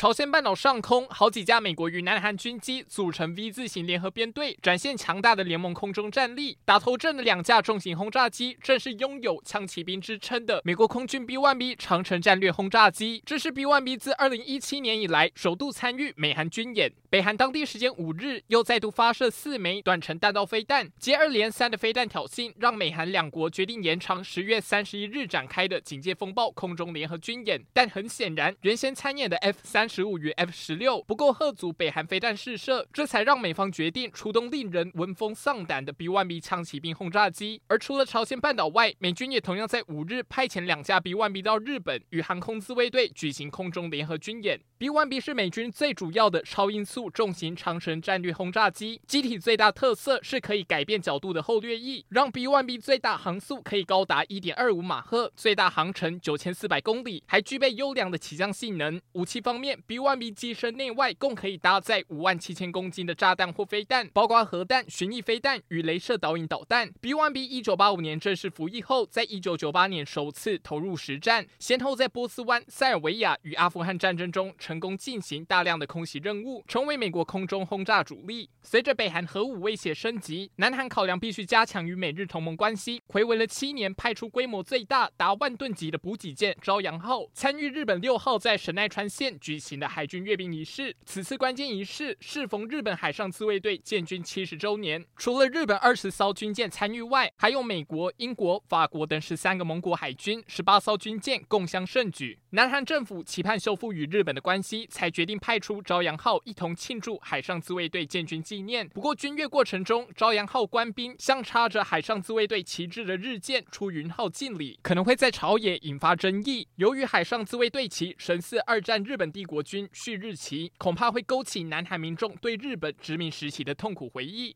朝鲜半岛上空，好几架美国与南韩军机组成 V 字形联合编队，展现强大的联盟空中战力。打头阵的两架重型轰炸机，正是拥有“枪骑兵”之称的美国空军 B-1B 长程战略轰炸机。这是 B-1B 自2017年以来首度参与美韩军演。北韩当地时间五日又再度发射四枚短程弹道飞弹，接二连三的飞弹挑衅，让美韩两国决定延长十月三十一日展开的警戒风暴空中联合军演。但很显然，原先参演的 F 三。十五与 F 十六不够吓阻北韩飞弹试射，这才让美方决定出动令人闻风丧胆的 B-1B 枪骑兵轰炸机。而除了朝鲜半岛外，美军也同样在五日派遣两架 B-1B 到日本，与航空自卫队举行空中联合军演。B-1B 是美军最主要的超音速重型长程战略轰炸机，机体最大特色是可以改变角度的后掠翼，让 B-1B 最大航速可以高达一点二五马赫，最大航程九千四百公里，还具备优良的起降性能。武器方面，B-1B 机身内外共可以搭载五万七千公斤的炸弹或飞弹，包括核弹、巡弋飞弹与镭射导引导弹。B-1B 一九八五年正式服役后，在一九九八年首次投入实战，先后在波斯湾、塞尔维亚与阿富汗战争中。成功进行大量的空袭任务，成为美国空中轰炸主力。随着北韩核武威胁升级，南韩考量必须加强与美日同盟关系，回违了七年，派出规模最大达万吨级的补给舰“朝阳号”参与日本六号在神奈川县举行的海军阅兵仪式。此次关键仪式适逢日本海上自卫队建军七十周年，除了日本二十艘军舰参与外，还有美国、英国、法国等十三个盟国海军十八艘军舰共襄盛举。南韩政府期盼修复与日本的关系。才决定派出朝阳号一同庆祝海上自卫队建军纪念。不过军阅过程中，朝阳号官兵向插着海上自卫队旗帜的日舰出云号敬礼，可能会在朝野引发争议。由于海上自卫队旗神似二战日本帝国军旭日旗，恐怕会勾起南韩民众对日本殖民时期的痛苦回忆。